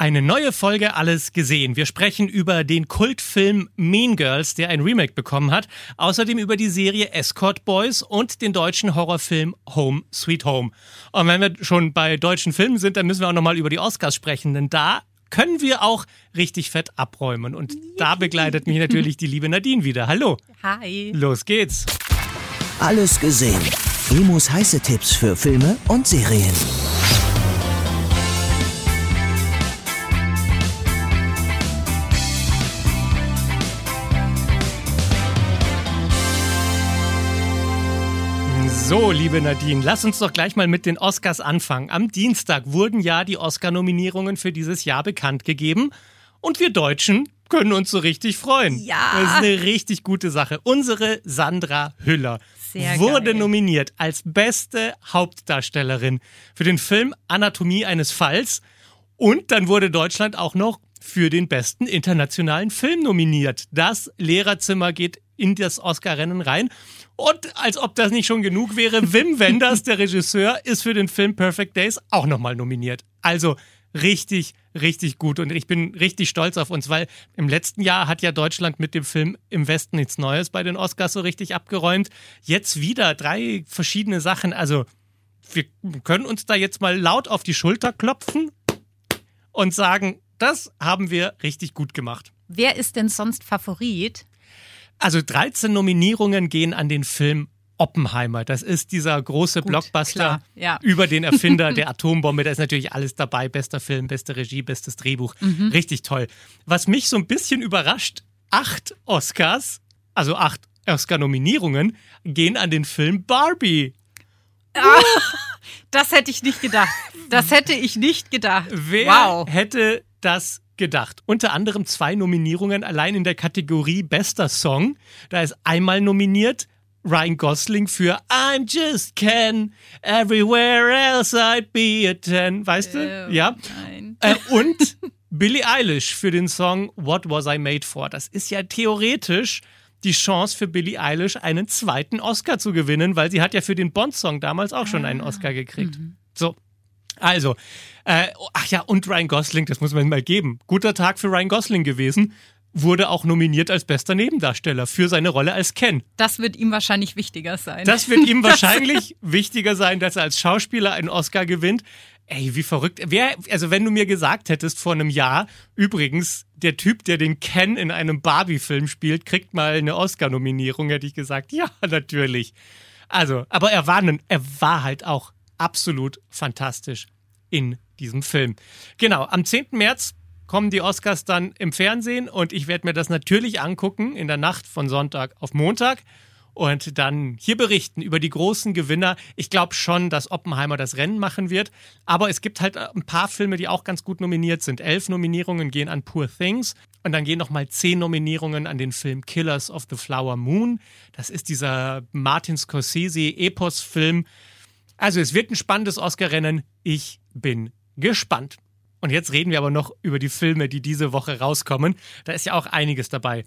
Eine neue Folge Alles gesehen. Wir sprechen über den Kultfilm Mean Girls, der ein Remake bekommen hat. Außerdem über die Serie Escort Boys und den deutschen Horrorfilm Home Sweet Home. Und wenn wir schon bei deutschen Filmen sind, dann müssen wir auch nochmal über die Oscars sprechen, denn da können wir auch richtig fett abräumen. Und da begleitet mich natürlich die liebe Nadine wieder. Hallo. Hi. Los geht's. Alles gesehen. Emus heiße Tipps für Filme und Serien. So, liebe Nadine, lass uns doch gleich mal mit den Oscars anfangen. Am Dienstag wurden ja die Oscar-Nominierungen für dieses Jahr bekannt gegeben. Und wir Deutschen können uns so richtig freuen. Ja. Das ist eine richtig gute Sache. Unsere Sandra Hüller Sehr wurde geil. nominiert als beste Hauptdarstellerin für den Film Anatomie eines Falls. Und dann wurde Deutschland auch noch für den besten internationalen Film nominiert. Das Lehrerzimmer geht in das Oscar-Rennen rein. Und als ob das nicht schon genug wäre, Wim Wenders, der Regisseur, ist für den Film Perfect Days auch nochmal nominiert. Also richtig, richtig gut. Und ich bin richtig stolz auf uns, weil im letzten Jahr hat ja Deutschland mit dem Film Im Westen nichts Neues bei den Oscars so richtig abgeräumt. Jetzt wieder drei verschiedene Sachen. Also wir können uns da jetzt mal laut auf die Schulter klopfen und sagen, das haben wir richtig gut gemacht. Wer ist denn sonst Favorit? Also 13 Nominierungen gehen an den Film Oppenheimer. Das ist dieser große Blockbuster klar, ja. über den Erfinder der Atombombe. Da ist natürlich alles dabei. Bester Film, beste Regie, bestes Drehbuch. Mhm. Richtig toll. Was mich so ein bisschen überrascht, acht Oscars, also acht Oscar-Nominierungen, gehen an den Film Barbie. Das hätte ich nicht gedacht. Das hätte ich nicht gedacht. Wer wow. hätte das gedacht? Unter anderem zwei Nominierungen allein in der Kategorie Bester Song. Da ist einmal nominiert Ryan Gosling für I'm Just Ken, Everywhere Else I'd Be a Ten. Weißt du? Äh, ja. Äh, und Billie Eilish für den Song What Was I Made For. Das ist ja theoretisch die Chance für Billie Eilish, einen zweiten Oscar zu gewinnen, weil sie hat ja für den Bond-Song damals auch schon einen Oscar gekriegt. So, also, äh, ach ja, und Ryan Gosling, das muss man mal geben. Guter Tag für Ryan Gosling gewesen. Wurde auch nominiert als bester Nebendarsteller für seine Rolle als Ken. Das wird ihm wahrscheinlich wichtiger sein. Das wird ihm wahrscheinlich wichtiger sein, dass er als Schauspieler einen Oscar gewinnt. Ey, wie verrückt. Wer, also wenn du mir gesagt hättest vor einem Jahr, übrigens, der Typ, der den Ken in einem Barbie-Film spielt, kriegt mal eine Oscar-Nominierung, hätte ich gesagt, ja, natürlich. Also, aber er war, er war halt auch absolut fantastisch in diesem Film. Genau, am 10. März kommen die Oscars dann im Fernsehen und ich werde mir das natürlich angucken in der Nacht von Sonntag auf Montag und dann hier berichten über die großen Gewinner. Ich glaube schon, dass Oppenheimer das Rennen machen wird, aber es gibt halt ein paar Filme, die auch ganz gut nominiert sind. Elf Nominierungen gehen an Poor Things und dann gehen noch mal zehn Nominierungen an den Film Killers of the Flower Moon. Das ist dieser Martin Scorsese Epos-Film. Also es wird ein spannendes Oscar-Rennen. Ich bin gespannt. Und jetzt reden wir aber noch über die Filme, die diese Woche rauskommen. Da ist ja auch einiges dabei.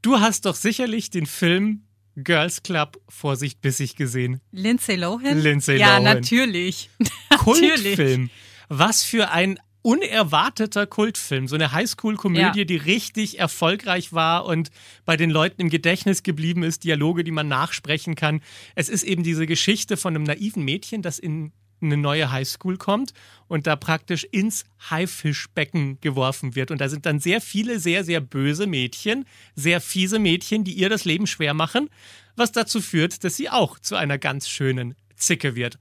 Du hast doch sicherlich den Film Girls Club Vorsicht bissig gesehen. Lindsay Lohan? Lindsay ja, Lohan. natürlich. natürlich. Kultfilm. Was für ein unerwarteter Kultfilm. So eine Highschool-Komödie, Ja. die richtig erfolgreich war und bei den Leuten im Gedächtnis geblieben ist. Dialoge, die man nachsprechen kann. Es ist eben diese Geschichte von einem naiven Mädchen, das in eine neue Highschool kommt und da praktisch ins Haifischbecken geworfen wird. Und da sind dann sehr viele sehr, sehr böse Mädchen, sehr fiese Mädchen, die ihr das Leben schwer machen, was dazu führt, dass sie auch zu einer ganz schönen Zicke wird.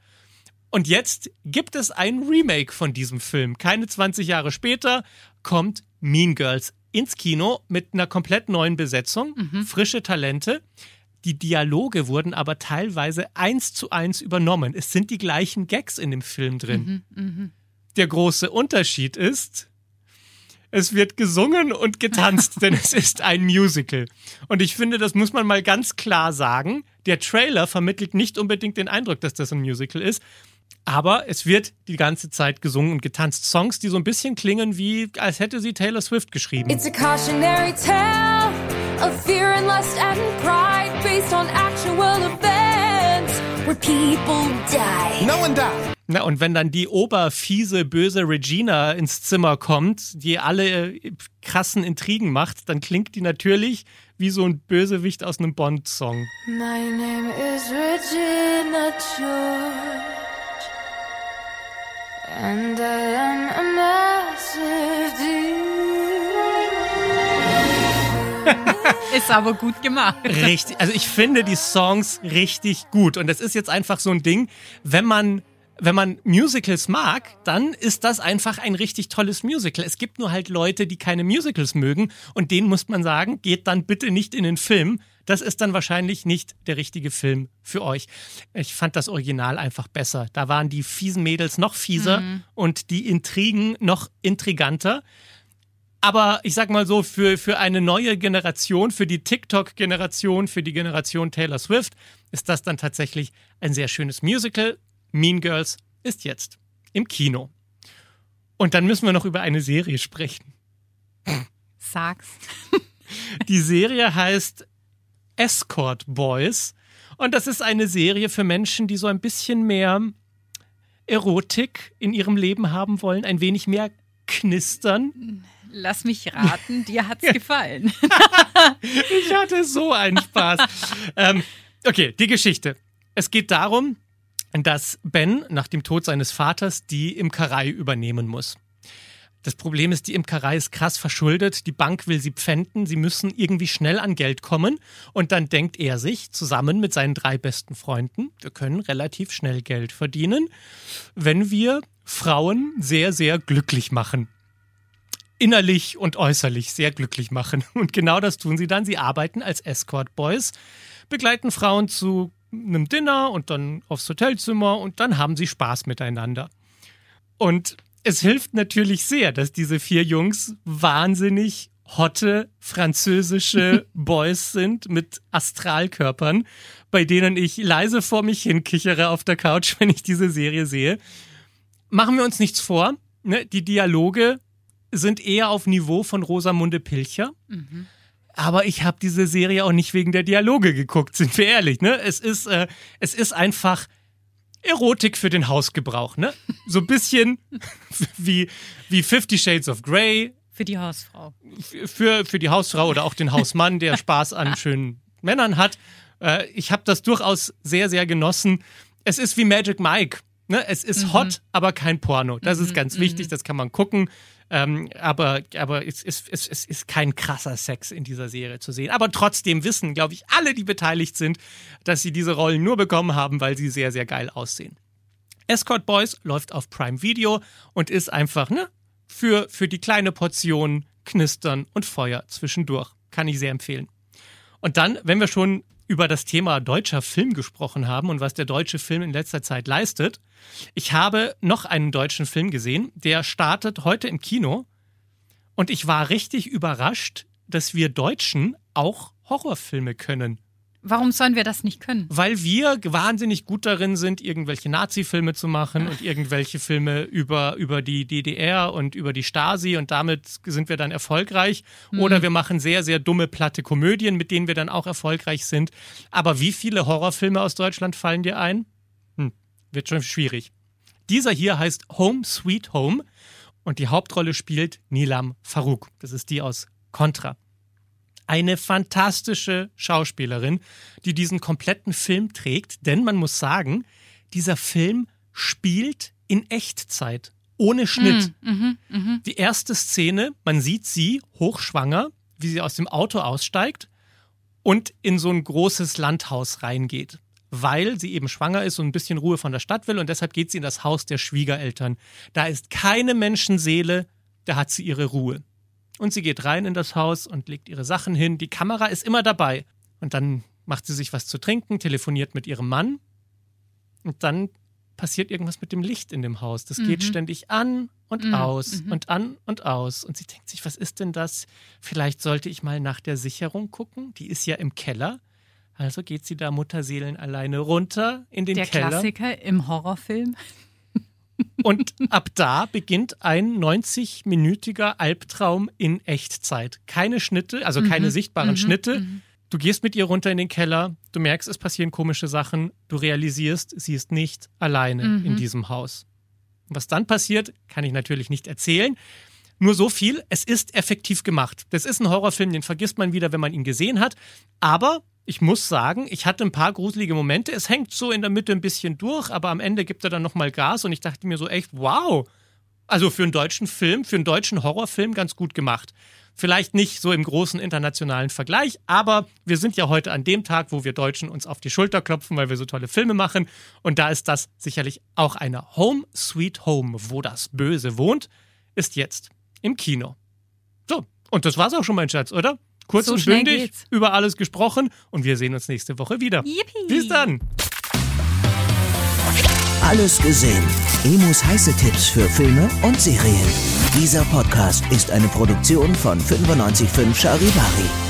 Und jetzt gibt es ein Remake von diesem Film. Keine 20 Jahre später kommt Mean Girls ins Kino mit einer komplett neuen Besetzung, frische Talente. Die Dialoge wurden aber teilweise eins zu eins übernommen. Es sind die gleichen Gags in dem Film drin. Der große Unterschied ist, es wird gesungen und getanzt, denn es ist ein Musical. Und ich finde, das muss man mal ganz klar sagen. Der Trailer vermittelt nicht unbedingt den Eindruck, dass das ein Musical ist. Aber es wird die ganze Zeit gesungen und getanzt. Songs, die so ein bisschen klingen wie, als hätte sie Taylor Swift geschrieben. It's a cautionary tale of fear and lust and pride based on actual events where people die. No one died. Na, und wenn dann die oberfiese, böse Regina ins Zimmer kommt, die alle äh, krassen Intrigen macht, dann klingt die natürlich wie so ein Bösewicht aus einem Bond-Song. My name is Regina George, and I am a massive deal. Ist aber gut gemacht. Richtig, also ich finde die Songs richtig gut. Und das ist jetzt einfach so ein Ding, wenn man wenn man Musicals mag, dann ist das einfach ein richtig tolles Musical. Es gibt nur halt Leute, die keine Musicals mögen und denen muss man sagen, geht dann bitte nicht in den Film. Das ist dann wahrscheinlich nicht der richtige Film für euch. Ich fand das Original einfach besser. Da waren die fiesen Mädels noch fieser und die Intrigen noch intriganter. Aber ich sag mal so, für, für eine neue Generation, für die TikTok-Generation, für die Generation Taylor Swift, ist das dann tatsächlich ein sehr schönes Musical. Mean Girls ist jetzt im Kino. Und dann müssen wir noch über eine Serie sprechen. Sag's. Die Serie heißt Escort Boys. Und das ist eine Serie für Menschen, die so ein bisschen mehr Erotik in ihrem Leben haben wollen, ein wenig mehr knistern. Lass mich raten, dir hat's gefallen. Ich hatte so einen Spaß. ähm, okay, die Geschichte. Es geht darum, dass Ben nach dem Tod seines Vaters die Imkerei übernehmen muss. Das Problem ist, die Imkerei ist krass verschuldet, die Bank will sie pfänden, sie müssen irgendwie schnell an Geld kommen und dann denkt er sich zusammen mit seinen drei besten Freunden, wir können relativ schnell Geld verdienen, wenn wir Frauen sehr, sehr glücklich machen. Innerlich und äußerlich sehr glücklich machen. Und genau das tun sie dann. Sie arbeiten als Escort Boys, begleiten Frauen zu einem Dinner und dann aufs Hotelzimmer und dann haben sie Spaß miteinander. Und es hilft natürlich sehr, dass diese vier Jungs wahnsinnig hotte französische Boys sind mit Astralkörpern, bei denen ich leise vor mich hinkichere auf der Couch, wenn ich diese Serie sehe. Machen wir uns nichts vor, ne? die Dialoge sind eher auf Niveau von Rosamunde Pilcher. Aber ich habe diese Serie auch nicht wegen der Dialoge geguckt, sind wir ehrlich. Ne? Es, ist, äh, es ist einfach Erotik für den Hausgebrauch. Ne? So ein bisschen wie, wie Fifty Shades of Grey Für die Hausfrau. für, für die Hausfrau oder auch den Hausmann, der Spaß an schönen Männern hat. Äh, ich habe das durchaus sehr, sehr genossen. Es ist wie Magic Mike. Ne? Es ist hot, aber kein Porno. Das ist ganz wichtig, das kann man gucken. Ähm, aber aber es, ist- es, es ist kein krasser Sex in dieser Serie zu sehen. Aber trotzdem wissen, glaube ich, alle, die beteiligt sind, dass sie diese Rollen nur bekommen haben, weil sie sehr, sehr geil aussehen. Escort Boys läuft auf Prime Video und ist einfach ne, für, für die kleine Portion Knistern und Feuer zwischendurch. Kann ich sehr empfehlen. Und dann, wenn wir schon über das Thema deutscher Film gesprochen haben und was der deutsche Film in letzter Zeit leistet, ich habe noch einen deutschen Film gesehen, der startet heute im Kino. Und ich war richtig überrascht, dass wir Deutschen auch Horrorfilme können Warum sollen wir das nicht können? weil wir wahnsinnig gut darin sind, irgendwelche Nazi-Filme zu machen und irgendwelche Filme über, über die DDR und über die Stasi und damit sind wir dann erfolgreich. Oder wir machen sehr, sehr dumme, platte Komödien, mit denen wir dann auch erfolgreich sind. Aber wie viele Horrorfilme aus Deutschland fallen dir ein? Hm, wird schon schwierig. Dieser hier heißt Home Sweet Home und die Hauptrolle spielt Nilam Farouk. Das ist die aus Contra eine fantastische Schauspielerin, die diesen kompletten Film trägt, denn man muss sagen, dieser Film spielt in Echtzeit, ohne Schnitt. Die erste Szene, man sieht sie hochschwanger, wie sie aus dem Auto aussteigt und in so ein großes Landhaus reingeht, weil sie eben schwanger ist und ein bisschen Ruhe von der Stadt will und deshalb geht sie in das Haus der Schwiegereltern. Da ist keine Menschenseele, da hat sie ihre Ruhe. Und sie geht rein in das Haus und legt ihre Sachen hin. Die Kamera ist immer dabei. Und dann macht sie sich was zu trinken, telefoniert mit ihrem Mann. Und dann passiert irgendwas mit dem Licht in dem Haus. Das geht ständig an und aus und an und aus. Und sie denkt sich, was ist denn das? Vielleicht sollte ich mal nach der Sicherung gucken. Die ist ja im Keller. Also geht sie da Mutterseelen alleine runter in den Der Keller. Klassiker im Horrorfilm. Und ab da beginnt ein 90-minütiger Albtraum in Echtzeit. Keine Schnitte, also keine sichtbaren Schnitte. Du gehst mit ihr runter in den Keller, du merkst, es passieren komische Sachen, du realisierst, sie ist nicht alleine in diesem Haus. Was dann passiert, kann ich natürlich nicht erzählen. Nur so viel, es ist effektiv gemacht. Das ist ein Horrorfilm, den vergisst man wieder, wenn man ihn gesehen hat. Aber ich muss sagen, ich hatte ein paar gruselige Momente. Es hängt so in der Mitte ein bisschen durch, aber am Ende gibt er dann nochmal Gas und ich dachte mir so echt, wow. Also für einen deutschen Film, für einen deutschen Horrorfilm ganz gut gemacht. Vielleicht nicht so im großen internationalen Vergleich, aber wir sind ja heute an dem Tag, wo wir Deutschen uns auf die Schulter klopfen, weil wir so tolle Filme machen. Und da ist das sicherlich auch eine Home Sweet Home, wo das Böse wohnt, ist jetzt im Kino. So, und das war's auch schon, mein Schatz, oder? Kurz So und bündig, geht's. über alles gesprochen und wir sehen uns nächste Woche wieder. Yippie. Bis dann! Alles gesehen. Emus heiße Tipps für Filme und Serien. Dieser Podcast ist eine Produktion von 955 Charivari.